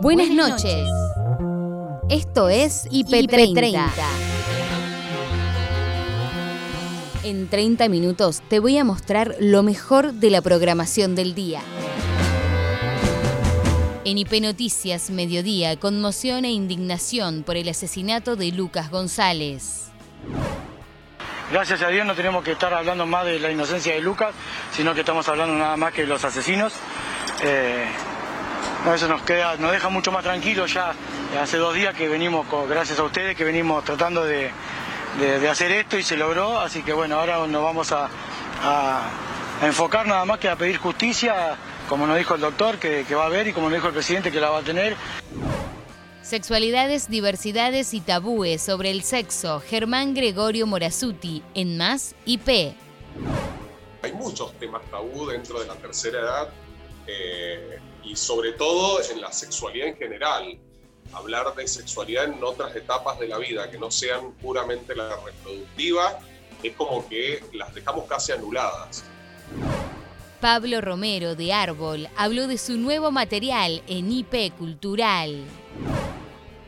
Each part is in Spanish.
Buenas noches. Esto es IP30. En 30 minutos te voy a mostrar lo mejor de la programación del día. En IP Noticias Mediodía, conmoción e indignación por el asesinato de Lucas González. Gracias a Dios no tenemos que estar hablando más de la inocencia de Lucas, sino que estamos hablando nada más que de los asesinos. Eh, eso nos queda, nos deja mucho más tranquilos ya. Hace dos días que venimos, gracias a ustedes, que venimos tratando de, hacer esto y se logró. Así que bueno, ahora nos vamos a, enfocar nada más que a pedir justicia, como nos dijo el doctor, que, va a haber y como nos dijo el presidente, que la va a tener. Sexualidades, diversidades y tabúes sobre el sexo. Germán Gregorio Morazuti, en Más IP. Hay muchos temas tabú dentro de la tercera edad. Eh, y sobre todo en la sexualidad en general. Hablar de sexualidad en otras etapas de la vida que no sean puramente la reproductiva es como que las dejamos casi anuladas. Pablo Romero de Árbol habló de su nuevo material en IP Cultural.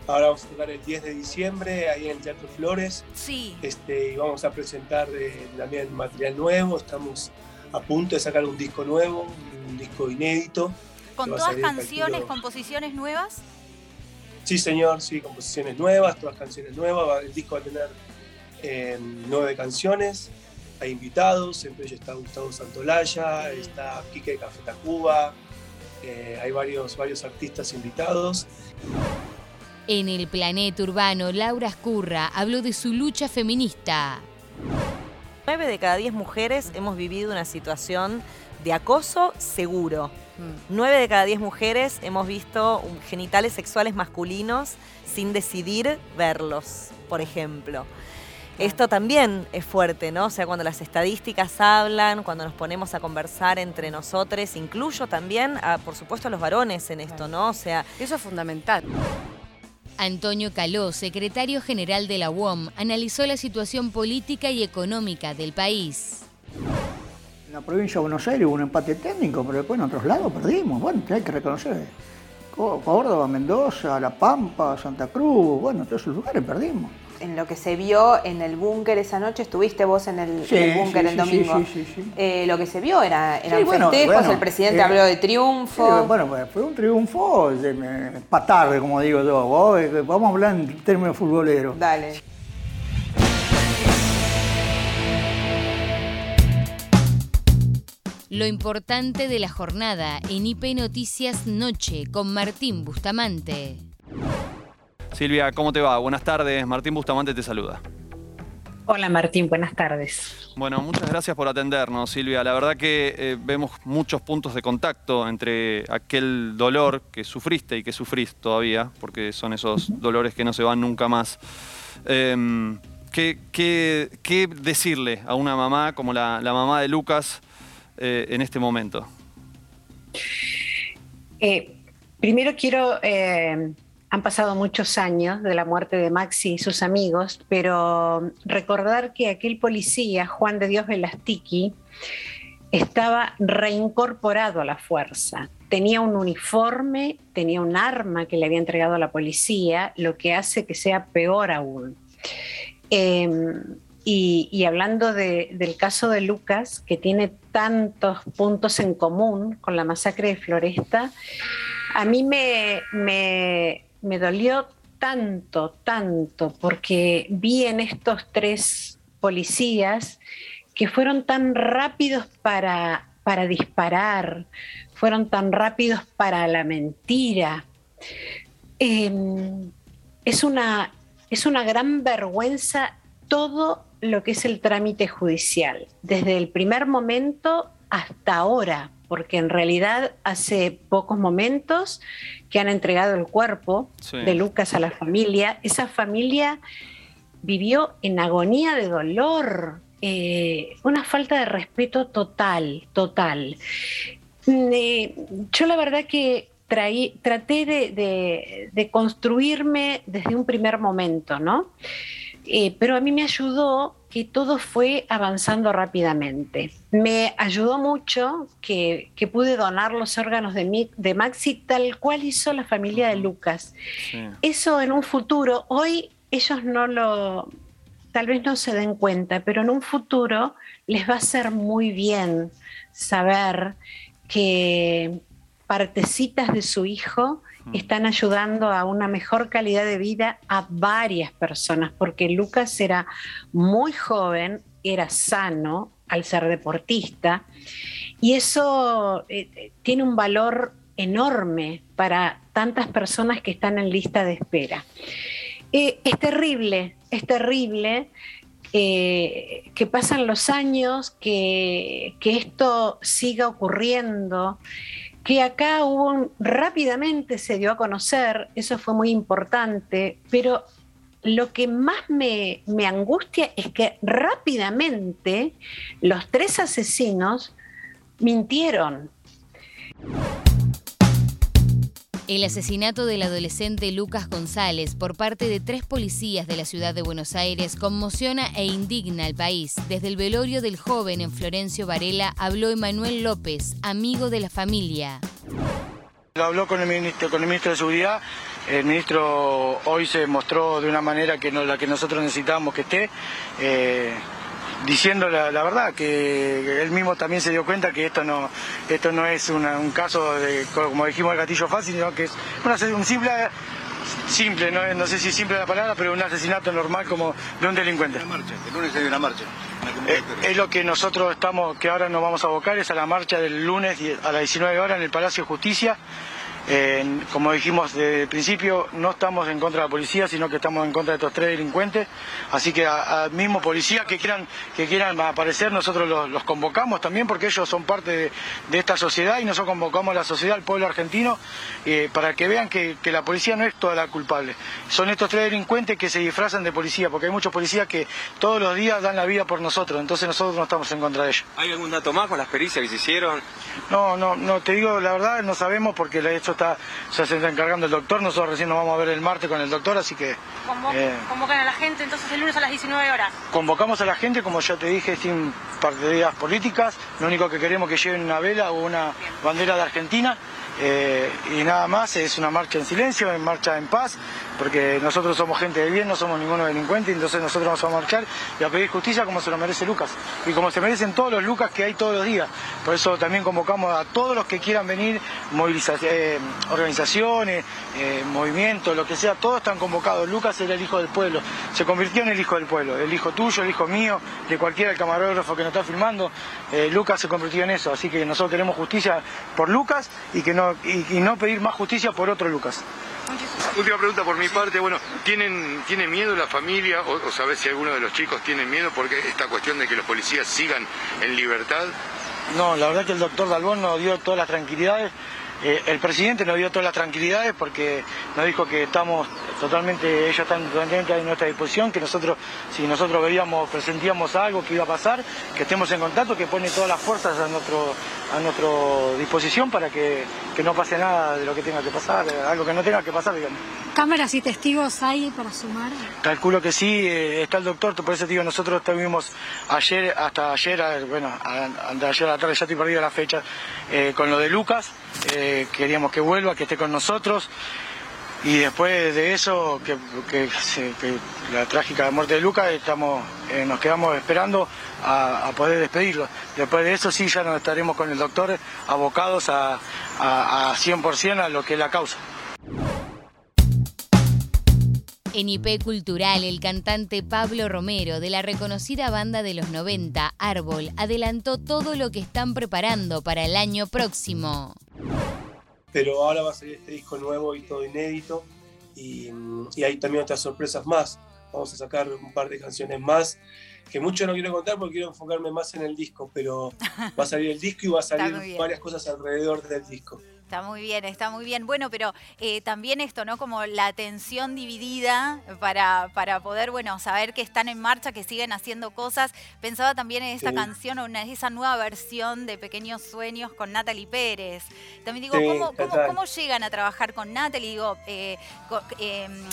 Ahora vamos a tocar el 10 de diciembre ahí en el Teatro Flores. Sí. Este, y vamos a presentar eh, también material nuevo. Estamos a punto de sacar un disco nuevo, un disco inédito ¿Con todas canciones, composiciones nuevas? Sí, señor, sí, composiciones nuevas, todas canciones nuevas. El disco va a tener em, nueve canciones. Hay invitados, entre ellos está Gustavo Santolaya, está Quique de Café Tacuba, eh, hay varios, varios artistas invitados. En el planeta urbano, Laura Escurra habló de su lucha feminista. Nueve de cada diez mujeres hemos vivido una situación de acoso seguro. Mm. Nueve de cada diez mujeres hemos visto genitales sexuales masculinos sin decidir verlos, por ejemplo. Esto también es fuerte, ¿no? O sea, cuando las estadísticas hablan, cuando nos ponemos a conversar entre nosotros, incluyo también, a, por supuesto, a los varones en esto, ¿no? O sea, eso es fundamental. Antonio Caló, secretario general de la UOM, analizó la situación política y económica del país. En la provincia de Buenos Aires hubo un empate técnico, pero después en otros lados perdimos. Bueno, hay que reconocer. Córdoba, Mendoza, La Pampa, Santa Cruz, bueno, todos esos lugares perdimos. En lo que se vio en el búnker esa noche, estuviste vos en el, búnker el domingo. Sí, sí, sí, eh, lo que se vio era, eran festejos, el presidente eh, habló de triunfo. bueno, pues, fue un triunfo para tarde, como digo yo. Eh, vamos a hablar en términos futboleros. Dale. Lo importante de la jornada en IP Noticias Noche con Martín Bustamante. Silvia, ¿cómo te va? Buenas tardes. Martín Bustamante te saluda. Hola Martín, buenas tardes. Bueno, muchas gracias por atendernos, Silvia. La verdad que eh, vemos muchos puntos de contacto entre aquel dolor que sufriste y que sufrís todavía, porque son esos dolores que no se van nunca más. Em, ¿qué, decirle a una mamá como la mamá de Lucas eh, en este momento? Eh, primero quiero, han pasado muchos años de la muerte de Maxi y sus amigos, pero recordar que aquel policía, Juan de Dios Velastiqui, estaba reincorporado a la fuerza. Tenía un uniforme, tenía un arma que le había entregado a la policía, lo que hace que sea peor aún. Y, hablando del caso de Lucas, que tiene tantos puntos en común con la masacre de Floresta, a mí me, me, dolió tanto, tanto, porque vi en estos tres policías que fueron tan rápidos para, para disparar, fueron tan rápidos para la mentira. Em, es, una, es una gran vergüenza todo lo que es el trámite judicial, desde el primer momento hasta ahora, porque en realidad hace pocos momentos que han entregado el cuerpo de Lucas a la familia, esa familia vivió en agonía de dolor, eh, una falta de respeto total, total. Eh, yo la verdad que traté de construirme desde un primer momento, ¿no? Eh, pero a mí me ayudó que todo fue avanzando rápidamente. Me ayudó mucho que, pude donar los órganos de, de, Maxi tal cual hizo la familia de Lucas. Eso en un futuro, hoy ellos no lo, tal vez no se den cuenta, pero en un futuro les va a ser muy bien saber que partecitas de su hijo están ayudando a una mejor calidad de vida a varias personas, porque Lucas era muy joven, era sano al ser deportista, y eso eh, tiene un valor enorme para tantas personas que están en lista de espera. Eh, es terrible, es terrible eh, que pasan los años, que, que esto siga ocurriendo que acá hubo rápidamente se dio a conocer, eso fue muy importante, pero lo que más me, me angustia es que rápidamente los tres asesinos mintieron. El asesinato del adolescente Lucas González por parte de tres policías de la ciudad de Buenos Aires conmociona e indigna al país. Desde el velorio del joven en Florencio Varela habló Emanuel López, amigo de la familia. Habló con el ministro, con el ministro de Seguridad. El ministro hoy se mostró de una manera que no, la que nosotros necesitábamos que esté. Eh, diciendo la, verdad, que él mismo también se dio cuenta que esto no, esto no es un caso de, como dijimos, el gatillo fácil, sino que es un simple, simple, no, sé si simple la palabra, pero un asesinato normal como de un delincuente. Una marcha, el lunes hay una marcha. Eh, es lo que nosotros estamos, que ahora nos vamos a abocar, es a la marcha del lunes a las 19 horas en el Palacio de Justicia como dijimos desde el principio, no estamos en contra de la policía, sino que estamos en contra de estos tres delincuentes. Así que a, mismo policías que quieran, que quieran aparecer, nosotros los, convocamos también porque ellos son parte de, esta sociedad y nosotros convocamos a la sociedad, al pueblo argentino, eh, para que vean que, la policía no es toda la culpable. Son estos tres delincuentes que se disfrazan de policía, porque hay muchos policías que todos los días dan la vida por nosotros, entonces nosotros no estamos en contra de ellos. ¿Hay algún dato más con las pericias que se hicieron? No, no, no, te digo la verdad, no sabemos porque hecho está, ya se está encargando el doctor, nosotros recién nos vamos a ver el martes con el doctor, así que... Eh, convocan a la gente entonces el lunes a las 19 horas. Convocamos a la gente, como ya te dije, sin partidas políticas, lo único que queremos es que lleven una vela o una bandera de Argentina eh, y nada más, es una marcha en silencio, en marcha en paz, porque nosotros somos gente de bien, no somos ninguno delincuente, entonces nosotros vamos a marchar y a pedir justicia como se lo merece Lucas y como se merecen todos los Lucas que hay todos los días. Por eso también convocamos a todos los que quieran venir, eh, organizaciones, eh, movimientos, lo que sea, todos están convocados. Lucas era el hijo del pueblo, se convirtió en el hijo del pueblo, el hijo tuyo, el hijo mío, de cualquiera, el camarógrafo que nos está filmando. Lucas se convirtió en eso, así que nosotros queremos justicia por Lucas y que no y, no pedir más justicia por otro Lucas. Última pregunta por mi parte, bueno, ¿tienen, ¿tiene miedo la familia o, sabes si alguno de los chicos tiene miedo porque esta cuestión de que los policías sigan en libertad? No, la verdad que el doctor Dalbón nos dio todas las tranquilidades. Eh, el presidente nos dio todas las tranquilidades porque nos dijo que estamos totalmente, ellos están totalmente a nuestra disposición, que nosotros, si nosotros veíamos, presentíamos algo que iba a pasar, que estemos en contacto, que pone todas las fuerzas a nuestro, a nuestra disposición para que, no pase nada de lo que tenga que pasar, algo que no tenga que pasar, digamos. ¿Cámaras y testigos hay para sumar? Calculo que sí, eh, está el doctor, por eso digo, nosotros estuvimos ayer, hasta ayer, bueno, de ayer a la tarde, ya estoy perdido la fecha, eh, con lo de Lucas, eh, queríamos que vuelva, que esté con nosotros. Y después de eso, que, la trágica muerte de Lucas, estamos, eh, nos quedamos esperando a, poder despedirlo. Después de eso sí ya nos estaremos con el doctor abocados a, a, a 100% a lo que es la causa. En IP Cultural, el cantante Pablo Romero de la reconocida banda de los 90, Árbol, adelantó todo lo que están preparando para el año próximo pero ahora va a salir este disco nuevo y todo inédito y, hay también otras sorpresas más. Vamos a sacar un par de canciones más que mucho no quiero contar porque quiero enfocarme más en el disco, pero va a salir el disco y va a salir varias cosas alrededor del disco. Está muy bien, está muy bien. Bueno, pero eh, también esto, ¿no? Como la atención dividida para, para poder, bueno, saber que están en marcha, que siguen haciendo cosas. Pensaba también en esta canción o en esa nueva versión de Pequeños Sueños con Natalie Pérez. También digo, ¿cómo, llegan a trabajar con Natalie? Digo, eh, em,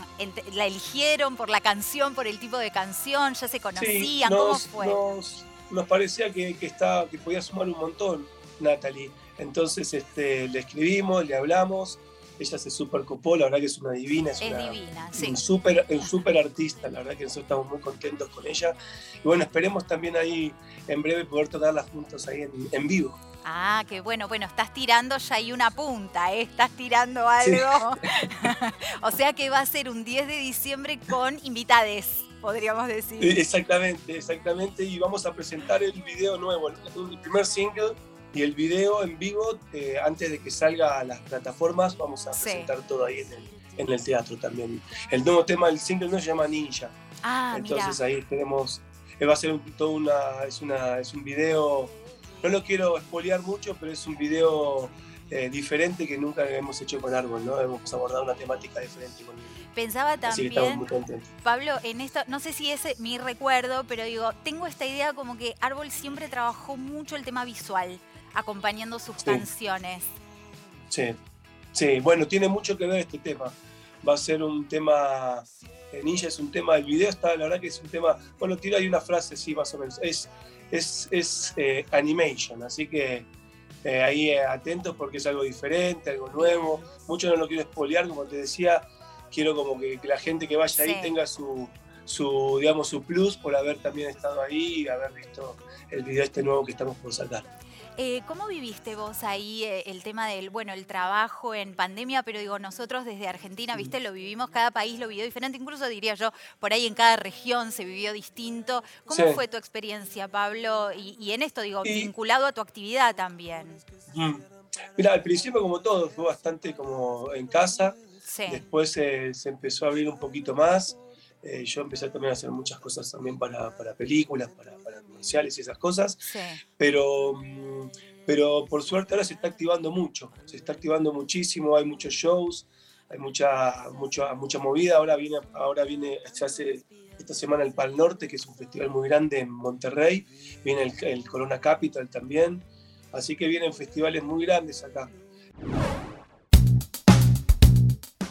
¿la eligieron por la canción, por el tipo de canción? ¿Ya se conocían? ¿Cómo fue? Nos, parecía que, que, estaba, que podía sumar un montón Natalie. Entonces este, le escribimos, le hablamos, ella se super copó, la verdad que es una divina, es, una, divina, sí. un super, un super artista, la verdad que nosotros estamos muy contentos con ella. Y bueno, esperemos también ahí en breve poder tocarlas juntos ahí en, vivo. Ah, qué bueno, bueno, estás tirando ya ahí una punta, ¿eh? estás tirando algo. o sea que va a ser un 10 de diciembre con invitades podríamos decir. Exactamente, exactamente. Y vamos a presentar el video nuevo, el primer single y el video en vivo, eh, antes de que salga a las plataformas, vamos a presentar todo ahí en el, teatro también. El nuevo tema del single no se llama Ninja. Ah, Entonces ahí tenemos, eh, va a ser un, todo una, es, una, es un video, no lo quiero espolear mucho, pero es un video eh, diferente que nunca hemos hecho con Árbol, ¿no? Hemos abordado una temática diferente con Pensaba también, Pablo, en esto, no sé si es mi recuerdo, pero digo, tengo esta idea como que Árbol siempre trabajó mucho el tema visual acompañando sus canciones. Sí, sí, bueno, tiene mucho que ver este tema. Va a ser un tema, eh, Ninja es un tema, el video está, la verdad que es un tema, bueno, tira ahí una frase, sí, más o menos, es, es, es eh, animation, así que eh, ahí atentos porque es algo diferente, algo nuevo. Mucho no lo quiero espolear, como te decía, quiero como que, la gente que vaya ahí tenga su, su, digamos, su plus por haber también estado ahí y haber visto el video este nuevo que estamos por sacar. Eh, ¿Cómo viviste vos ahí eh, el tema del, bueno, el trabajo en pandemia? Pero digo, nosotros desde Argentina, viste, lo vivimos, cada país lo vivió diferente, incluso diría yo, por ahí en cada región se vivió distinto. ¿Cómo fue tu experiencia, Pablo? Y, en esto, digo, vinculado a tu actividad también. Mm. Mira, al principio como todo, fue bastante como en casa. Después se empezó a abrir un poquito más. Eh, yo empecé también a hacer muchas cosas también para, para películas, para, para, comerciales y esas cosas. Pero, mm, pero por suerte ahora se está activando mucho, se está activando muchísimo, hay muchos shows, hay mucha, mucha, mucha movida. Ahora viene, ahora viene, se hace esta semana el Pal Norte, que es un festival muy grande en Monterrey, viene el, el Corona Capital también. Así que vienen festivales muy grandes acá.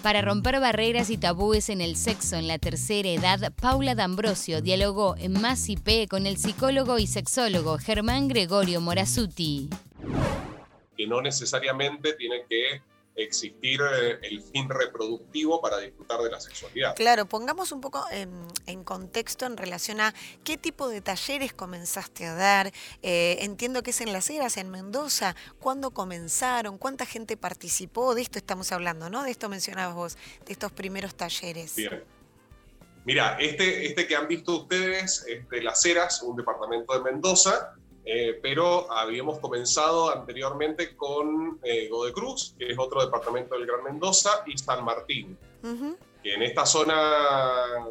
Para romper barreras y tabúes en el sexo en la tercera edad, Paula D'Ambrosio dialogó en Más IP con el psicólogo y sexólogo Germán Gregorio Morazuti. Que no necesariamente tiene que existir eh, el fin reproductivo para disfrutar de la sexualidad. Claro, pongamos un poco en, contexto en relación a qué tipo de talleres comenzaste a dar. Eh, entiendo que es en Las Heras, en Mendoza. ¿Cuándo comenzaron? ¿Cuánta gente participó? De esto estamos hablando, ¿no? De esto mencionabas vos, de estos primeros talleres. Bien. Mira, este, este que han visto ustedes es de Las Heras, un departamento de Mendoza, eh, pero habíamos comenzado anteriormente con eh, Godecruz, que es otro departamento del Gran Mendoza, y San Martín, que en esta zona,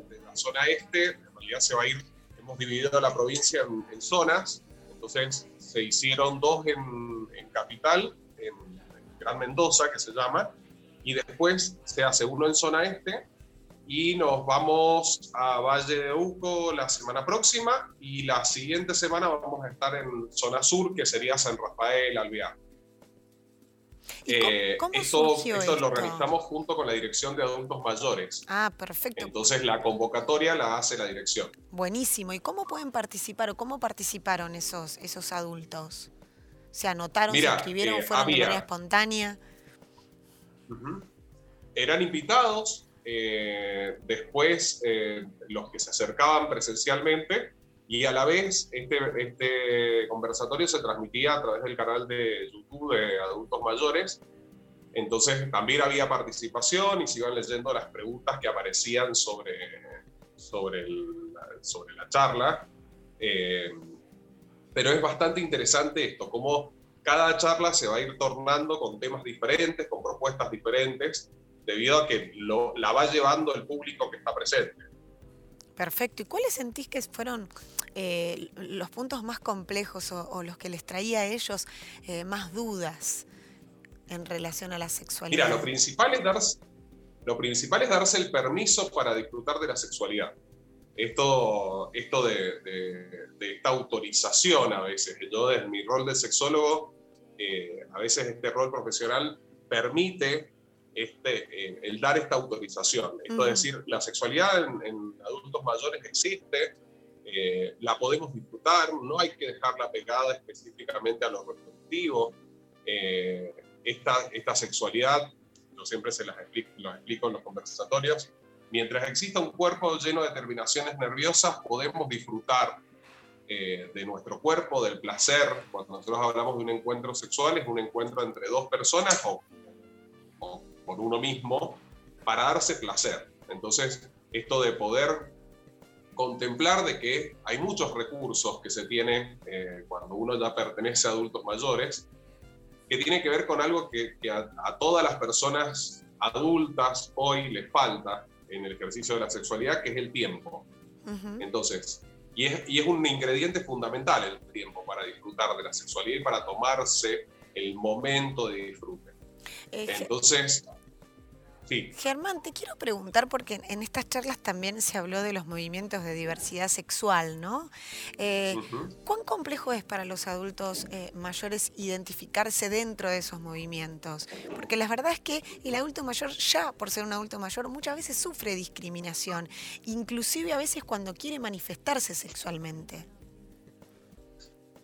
de la zona este, en realidad se va a ir, hemos dividido la provincia en, zonas, entonces se hicieron dos en, Capital, en, en Gran Mendoza, que se llama, y después se hace uno en zona este, y nos vamos a Valle de Uco la semana próxima y la siguiente semana vamos a estar en zona sur, que sería San Rafael, Alvear. Eh, esto, lo organizamos junto con la Dirección de Adultos Mayores. Ah, perfecto. Entonces la convocatoria la hace la dirección. Buenísimo. ¿Y cómo pueden participar o cómo participaron esos, esos adultos? ¿Se anotaron, se inscribieron, eh, fueron de manera espontánea? Eran invitados, eh, después eh, los que se acercaban presencialmente y a la vez este, este conversatorio se transmitía a través del canal de YouTube de adultos mayores. Entonces también había participación y se iban leyendo las preguntas que aparecían sobre, sobre, sobre la charla. Eh, pero es bastante interesante esto, cómo cada charla se va a ir tornando con temas diferentes, con propuestas diferentes debido a que lo, la va llevando el público que está presente. Perfecto. ¿Y cuáles sentís que fueron eh, los puntos más complejos o, los que les traía a ellos eh, más dudas en relación a la sexualidad? Mira, lo principal es darse, lo principal es darse el permiso para disfrutar de la sexualidad. Esto, esto de, esta autorización a veces, yo desde mi rol de sexólogo, eh, a veces este rol profesional permite este, el dar esta autorización. Esto es decir, la sexualidad en, adultos mayores existe, eh, la podemos disfrutar, no hay que dejarla pegada específicamente a lo reproductivo. Eh, esta, esta sexualidad, yo siempre se las explico, explico en los conversatorios, mientras exista un cuerpo lleno de terminaciones nerviosas, podemos disfrutar eh, de nuestro cuerpo, del placer. Cuando nosotros hablamos de un encuentro sexual, es un encuentro entre dos personas o por uno mismo para darse placer. Entonces, esto de poder contemplar de que hay muchos recursos que se tienen eh, cuando uno ya pertenece a adultos mayores, que tiene que ver con algo que, a, todas las personas adultas hoy les falta en el ejercicio de la sexualidad, que es el tiempo. Entonces, y es, y es un ingrediente fundamental el tiempo para disfrutar de la sexualidad y para tomarse el momento de disfrute. Entonces, Germán, te quiero preguntar, porque en estas charlas también se habló de los movimientos de diversidad sexual, ¿no? Eh, ¿Cuán complejo es para los adultos eh, mayores identificarse dentro de esos movimientos? Porque la verdad es que el adulto mayor, ya por ser un adulto mayor, muchas veces sufre discriminación, inclusive a veces cuando quiere manifestarse sexualmente.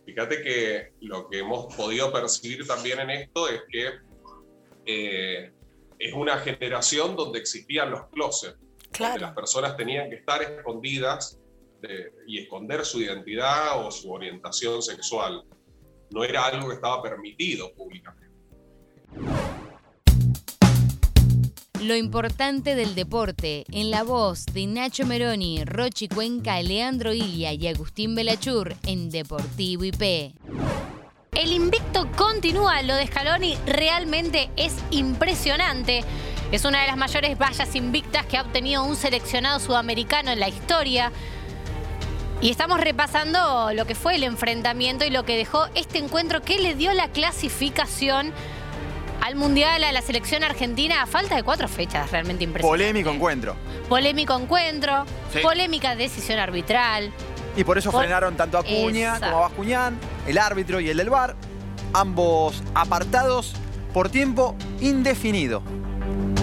Fíjate que lo que hemos podido percibir también en esto es que eh, es una generación donde existían los closets, donde las personas tenían que estar escondidas y esconder su identidad o su orientación sexual. No era algo que estaba permitido públicamente. Lo importante del deporte, en la voz de Nacho Meroni, Rochi Cuenca, Leandro Ilia y Agustín Belachur en Deportivo IP. El invicto continúa, lo de Scaloni realmente es impresionante. Es una de las mayores vallas invictas que ha obtenido un seleccionado sudamericano en la historia. Y estamos repasando lo que fue el enfrentamiento y lo que dejó este encuentro que le dio la clasificación al Mundial, a la selección argentina, a falta de cuatro fechas, realmente impresionante. Polémico encuentro. Polémico encuentro, polémica decisión arbitral. Y por eso frenaron tanto a Acuña como a Bascuñán, el árbitro y el del VAR, ambos apartados por tiempo indefinido.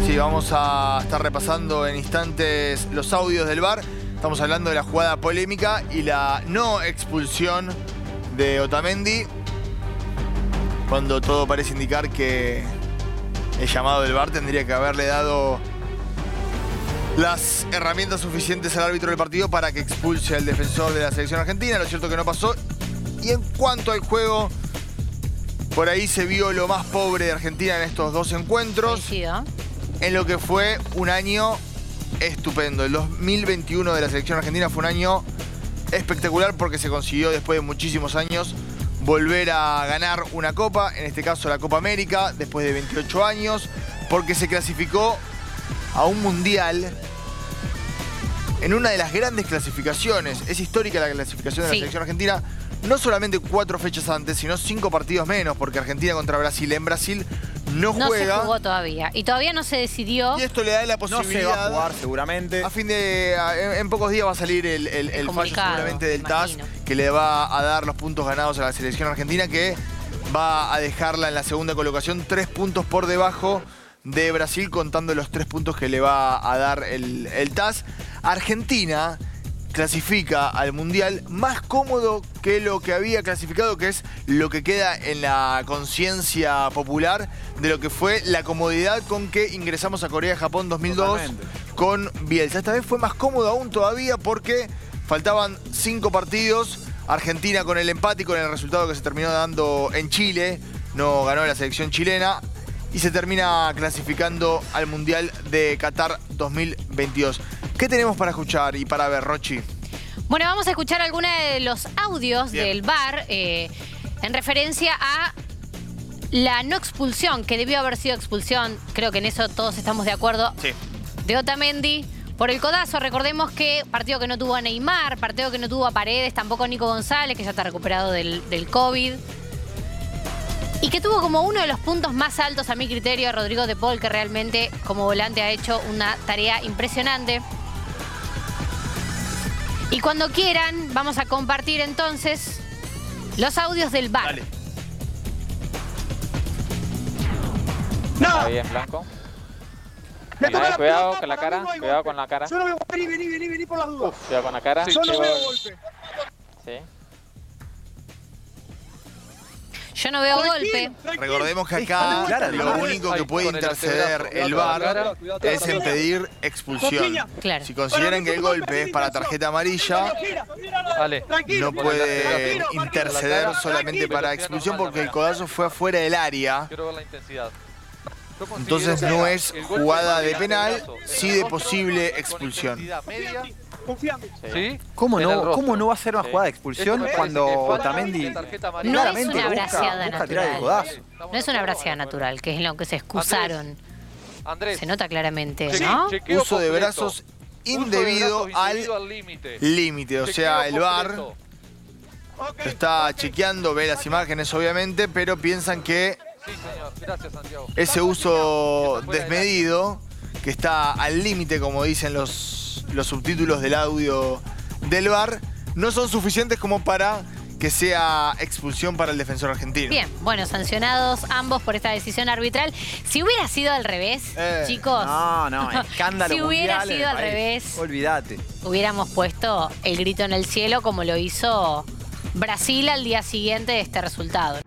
Sí, vamos a estar repasando en instantes los audios del VAR. Estamos hablando de la jugada polémica y la no expulsión de Otamendi. Cuando todo parece indicar que el llamado del VAR tendría que haberle dado las herramientas suficientes al árbitro del partido para que expulse al defensor de la selección argentina. Lo cierto que no pasó. Y en cuanto al juego, por ahí se vio lo más pobre de Argentina en estos dos encuentros. En lo que fue un año estupendo. El 2021 de la selección argentina fue un año espectacular porque se consiguió después de muchísimos años volver a ganar una copa, en este caso la Copa América, después de 28 años, porque se clasificó a un mundial en una de las grandes clasificaciones. Es histórica la clasificación de la selección argentina. No solamente cuatro fechas antes, sino cinco partidos menos, porque Argentina contra Brasil en Brasil no juega. No se jugó todavía. Y todavía no se decidió. Y esto le da la posibilidad. No se va a jugar seguramente. A fin de. En, pocos días va a salir el, el, fallo seguramente del TAS que le va a dar los puntos ganados a la selección argentina, que va a dejarla en la segunda colocación, tres puntos por debajo de Brasil, contando los tres puntos que le va a dar el, el TAS. Argentina clasifica al Mundial más cómodo que lo que había clasificado, que es lo que queda en la conciencia popular de lo que fue la comodidad con que ingresamos a Corea-Japón 2002 con Bielsa. Esta vez fue más cómodo aún todavía porque faltaban cinco partidos. Argentina con el empate y con el resultado que se terminó dando en Chile. No ganó la selección chilena y se termina clasificando al Mundial de Qatar 2022. ¿Qué tenemos para escuchar y para ver, Rochi? Bueno, vamos a escuchar algunos de los audios del bar eh, en referencia a la no expulsión, que debió haber sido expulsión, creo que en eso todos estamos de acuerdo, sí. de Otamendi Por el codazo, recordemos que partido que no tuvo a Neymar, partido que no tuvo a Paredes, tampoco a Nico González, que ya está recuperado del, del COVID. Y que tuvo como uno de los puntos más altos a mi criterio a Rodrigo de Paul, que realmente como volante ha hecho una tarea impresionante. Y cuando quieran, vamos a compartir entonces los audios del bar. Dale. No. bien, Blanco. cuidado con la cara, cuidado con la cara. Yo no veo, vení, vení, vení, vení por las dudas. cuidado con la cara. Yo no veo golpe. Sí. Yo no veo golpe. Recordemos que acá lo único que puede interceder el VAR es impedir expulsión. Si consideran que el golpe es para tarjeta amarilla, no puede interceder solamente para expulsión porque el codazo fue afuera del área. Entonces no es jugada de penal, sí de posible expulsión. ¿Sí? ¿Cómo no, ¿Cómo no va a ser una jugada de expulsión cuando Otamendi no es una braceada natural? No es una braceada natural, que es lo que se excusaron. Se nota claramente, ¿no? Uso de brazos indebido al límite. O sea, el VAR está chequeando, ve las imágenes obviamente, pero piensan que ese uso desmedido, que está al límite, como dicen los, los subtítulos del audio del VAR, no son suficientes como para que sea expulsión para el defensor argentino. Bien, bueno, sancionados ambos por esta decisión arbitral. Si hubiera sido al revés, eh, chicos. No, no, escándalo. si hubiera sido al revés. Olvídate. Hubiéramos puesto el grito en el cielo como lo hizo Brasil al día siguiente de este resultado.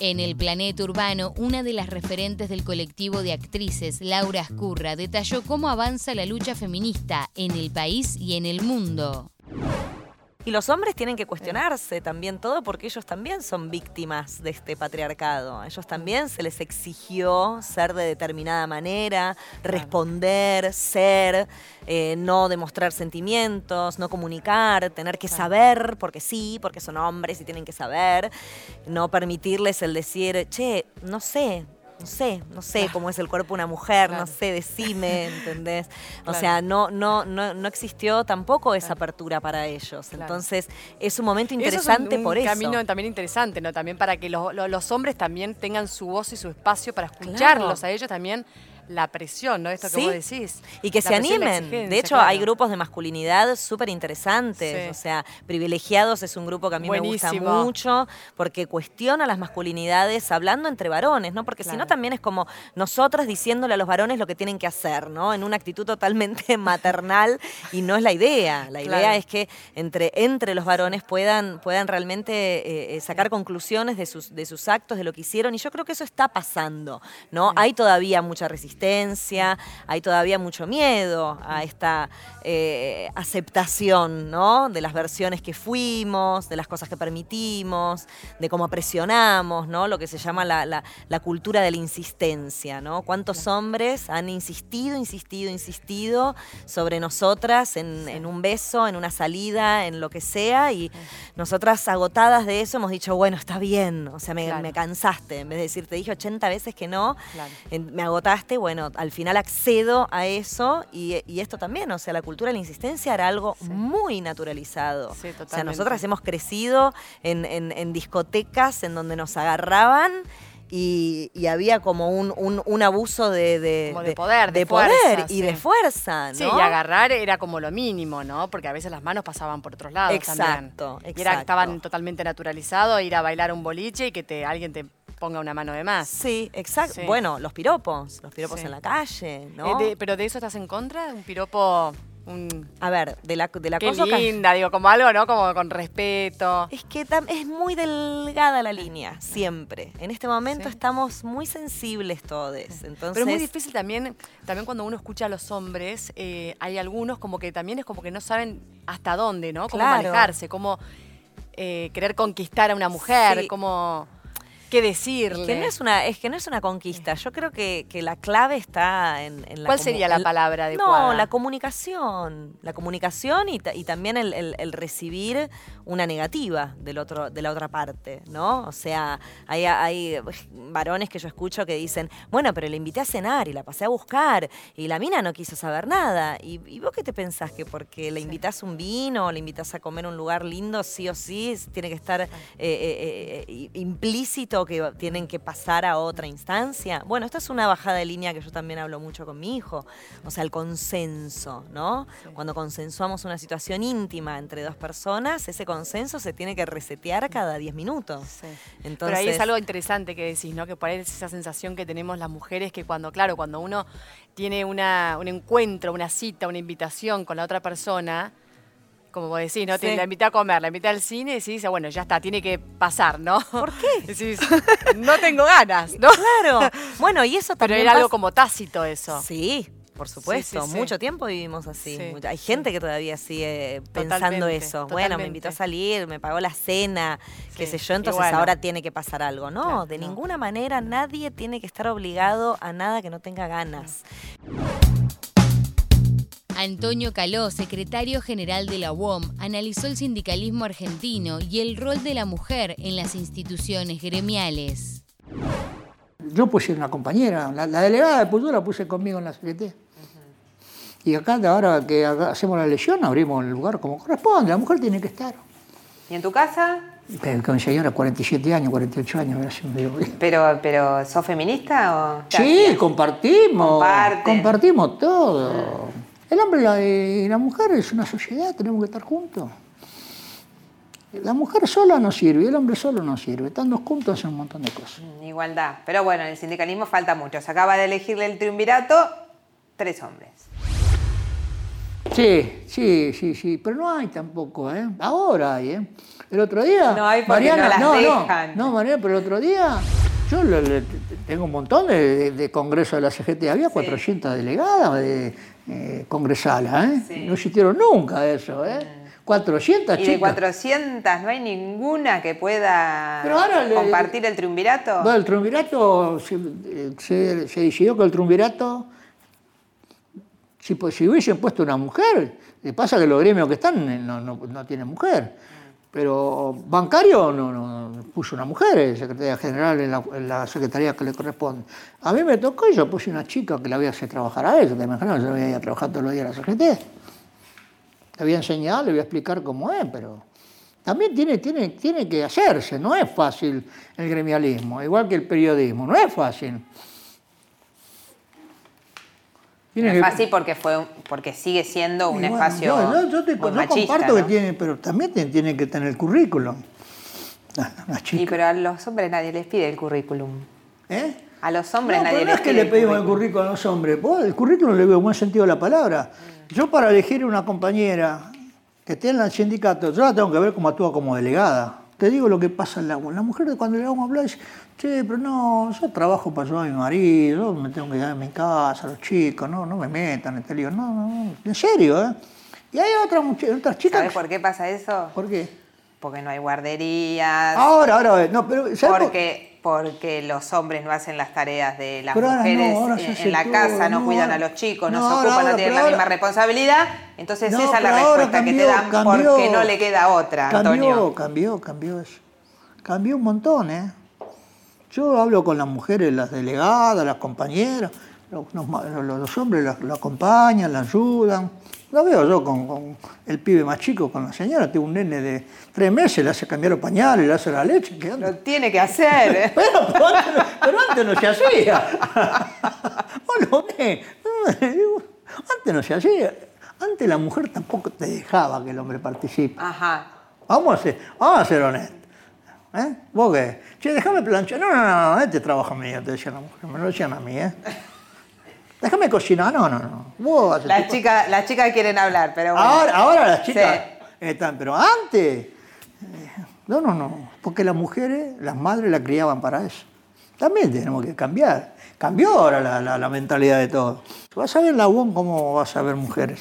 En el planeta urbano, una de las referentes del colectivo de actrices, Laura Ascurra, detalló cómo avanza la lucha feminista en el país y en el mundo. Y los hombres tienen que cuestionarse también todo porque ellos también son víctimas de este patriarcado. A ellos también se les exigió ser de determinada manera, responder, ser, eh, no demostrar sentimientos, no comunicar, tener que saber porque sí, porque son hombres y tienen que saber, no permitirles el decir, che, no sé, no sé, no sé cómo es el cuerpo de una mujer, no sé, decime, ¿entendés? O sea, no, no, no, no existió tampoco esa apertura para ellos. Entonces, es un momento interesante por eso. Es un camino también interesante, ¿no? También para que los hombres también tengan su voz y su espacio para escucharlos a ellos también la presión, ¿no? Esto que vos decís. Y que se animen. De hecho, hay grupos de masculinidad súper interesantes. O sea, Privilegiados es un grupo que a mí me gusta mucho porque cuestiona las masculinidades hablando entre varones, ¿no? Porque si no también es como nosotras diciéndole a los varones lo que tienen que hacer, ¿no? En una actitud totalmente maternal y no es la idea. La idea es que entre, entre los varones puedan, puedan realmente eh, eh, sacar conclusiones de sus, de sus actos, de lo que hicieron. Y yo creo que eso está pasando, ¿no? Hay todavía mucha resistencia hay todavía mucho miedo a esta eh, aceptación ¿no? de las versiones que fuimos, de las cosas que permitimos, de cómo presionamos, ¿no? lo que se llama la, cultura de la insistencia. ¿no? ¿Cuántos hombres han insistido, insistido, insistido sobre nosotras en, un beso, en una salida, en lo que sea? Y nosotras agotadas de eso hemos dicho, bueno, está bien, o sea, me, cansaste. En vez de decir, te dije 80 veces que no, me agotaste, bueno, bueno, al final accedo a eso y, esto también, o sea, la cultura de la insistencia era algo muy naturalizado. o sea, nosotras hemos crecido en, discotecas en donde nos agarraban. Y, había como un, abuso de, de, poder, de, poder y de fuerza, ¿no? Sí, y agarrar era como lo mínimo, ¿no? Porque a veces las manos pasaban por otros lados exacto, Exacto. era, estaban totalmente naturalizados ir a bailar un boliche y que te alguien te ponga una mano de más. Sí, exacto. Bueno, los piropos, los piropos en la calle, ¿no? Eh, ¿Pero de eso estás en contra? ¿Un piropo...? A ver, de la, de la Qué linda, digo, como algo, ¿no? Como con respeto. Es que es muy delgada la línea, siempre. En este momento estamos muy sensibles todos. Entonces... Pero es muy difícil también, también cuando uno escucha a los hombres, eh, hay algunos como que también es como que no saben hasta dónde, ¿no? Cómo manejarse, cómo eh, querer conquistar a una mujer, cómo... qué decirle. Que no es una, es que no es una conquista. Yo creo que, la clave está en, la... ¿Cuál sería la palabra adecuada? No, la comunicación. La comunicación y, también el, recibir una negativa del otro, de la otra parte, ¿no? O sea, hay, hay varones que yo escucho que dicen, bueno, pero le invité a cenar y la pasé a buscar y la mina no quiso saber nada. ¿Y, vos qué te pensás? Que porque le invitas un vino o le invitas a comer un lugar lindo, sí o sí, tiene que estar eh, eh, eh, implícito que tienen que pasar a otra instancia. Bueno, esta es una bajada de línea que yo también hablo mucho con mi hijo. O sea, el consenso, ¿no? Cuando consensuamos una situación íntima entre dos personas, ese consenso se tiene que resetear cada 10 minutos. Entonces, Pero ahí es algo interesante que decís, ¿no? Que por ahí es esa sensación que tenemos las mujeres que cuando, claro, cuando uno tiene una, un encuentro, una cita, una invitación con la otra persona, como vos decís, ¿no? la invité a comer, la invité al cine y decís, bueno, ya está, tiene que pasar, ¿no? ¿Por qué? Decís, no tengo ganas, ¿no? Claro. Bueno, y eso también. Pero era algo como tácito eso. Sí, por supuesto, mucho tiempo vivimos así. Hay gente que todavía sigue pensando eso. Bueno, me invitó a salir, me pagó la cena, qué sé yo, entonces ahora tiene que pasar algo. No, de ninguna manera nadie tiene que estar obligado a nada que no tenga ganas. Antonio Caló, secretario general de la UOM, analizó el sindicalismo argentino y el rol de la mujer en las instituciones gremiales. Yo puse una compañera, la, delegada de la puse conmigo en la CGT. Y acá, ahora que hacemos la elección, abrimos el lugar como corresponde. La mujer tiene que estar. ¿Y en tu casa? Con mi señora, 47 años, 48 años. Pero, pero ¿sos feminista o...? Sí, compartimos. Compartimos todo. El hombre y la, mujer es una sociedad, tenemos que estar juntos. La mujer sola no sirve, el hombre solo no sirve. Estando juntos hacen un montón de cosas. Mm, igualdad. Pero bueno, en el sindicalismo falta mucho. Se acaba de elegirle el triunvirato tres hombres. Sí, sí, sí, sí. Pero no hay tampoco, ¿eh? Ahora hay, ¿eh? El otro día. No hay porque Mariana, no, no, no, Mariana, pero el otro día. Yo tengo un montón de, congresos de la CGT. Había 400 delegadas de, eh, congresala, ¿eh? No existieron nunca eso, ¿eh? 400 ¿Y de 400 no hay ninguna que pueda compartir el triunvirato? Bueno, el triunvirato, se, decidió que el triunvirato, si, pues, si hubiesen puesto una mujer, le pasa que los gremios que están no, no tienen mujer. Pero bancario no, no, puso una mujer, secretaria general en la, secretaría que le corresponde. A mí me tocó y yo puse una chica que la había hacer trabajar a eso, te imaginas, yo había ido a trabajar todos los días a la secretaría. Le voy a enseñar, le voy a explicar cómo es, pero también tiene, tiene, tiene que hacerse, no es fácil el gremialismo, igual que el periodismo, no es fácil es fácil porque fue porque sigue siendo un espacio no, yo te, comparto que tiene, pero también tiene que tener el currículum. Y pero a los hombres nadie les pide el currículum. ¿Eh? A los hombres nadie les no es que le pedimos el currículum a los hombres. el currículum le veo buen sentido de la palabra. Yo para elegir una compañera que esté en el sindicato, yo la tengo que ver cómo actúa como delegada. Te digo lo que pasa en la La mujer cuando le vamos a hablar dice, che, pero no, yo trabajo para ayudar a mi marido, yo me tengo que quedar en mi casa, los chicos, no, no me metan en este lío. No, no, en serio, ¿eh? Y hay otras, otras chicas... ¿Sabes por qué pasa eso? ¿Por qué? Porque no hay guarderías. Ahora, ahora, no, pero... Porque, porque los hombres no hacen las tareas de las mujeres en, la casa, no, cuidan a los chicos, no, se ocupan, no tienen la misma responsabilidad. Entonces esa es la respuesta que te dan porque no le queda otra, cambió, Antonio. Cambió, cambió eso. Cambió un montón, ¿eh? Yo hablo con las mujeres, las delegadas, las compañeras, los, hombres la, acompañan, la ayudan. Lo veo yo con, el pibe más chico, con la señora, tengo un nene de tres meses, le hace cambiar los pañales, le hace la leche. Lo tiene que hacer. ¿eh? pero, antes, no se hacía. bueno, antes no se hacía. Antes la mujer tampoco te dejaba que el hombre participe. Ajá. Vamos a ser, vamos a ser honestos. ¿Eh? ¿Vos qué? Che, déjame planchar. No, no, no, no, este trabajo mío, te decían la mujer. Me lo decían a mí, ¿eh? Déjame cocinar. No, no, no. Vos las, chicas, las chicas quieren hablar, pero bueno. Ahora, ahora las chicas están, pero antes. Eh, no, no, no. Porque las mujeres, las madres la criaban para eso. También tenemos que cambiar. Cambió ahora la, la, mentalidad de todo. Vas a ver la UON cómo vas a ver mujeres.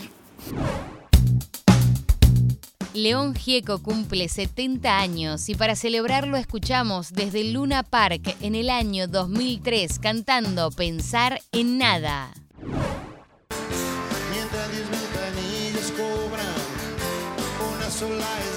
León Gieco cumple 70 años y para celebrarlo escuchamos desde Luna Park en el año 2003 cantando Pensar en Nada. Mientras 10 mil cobran, una sola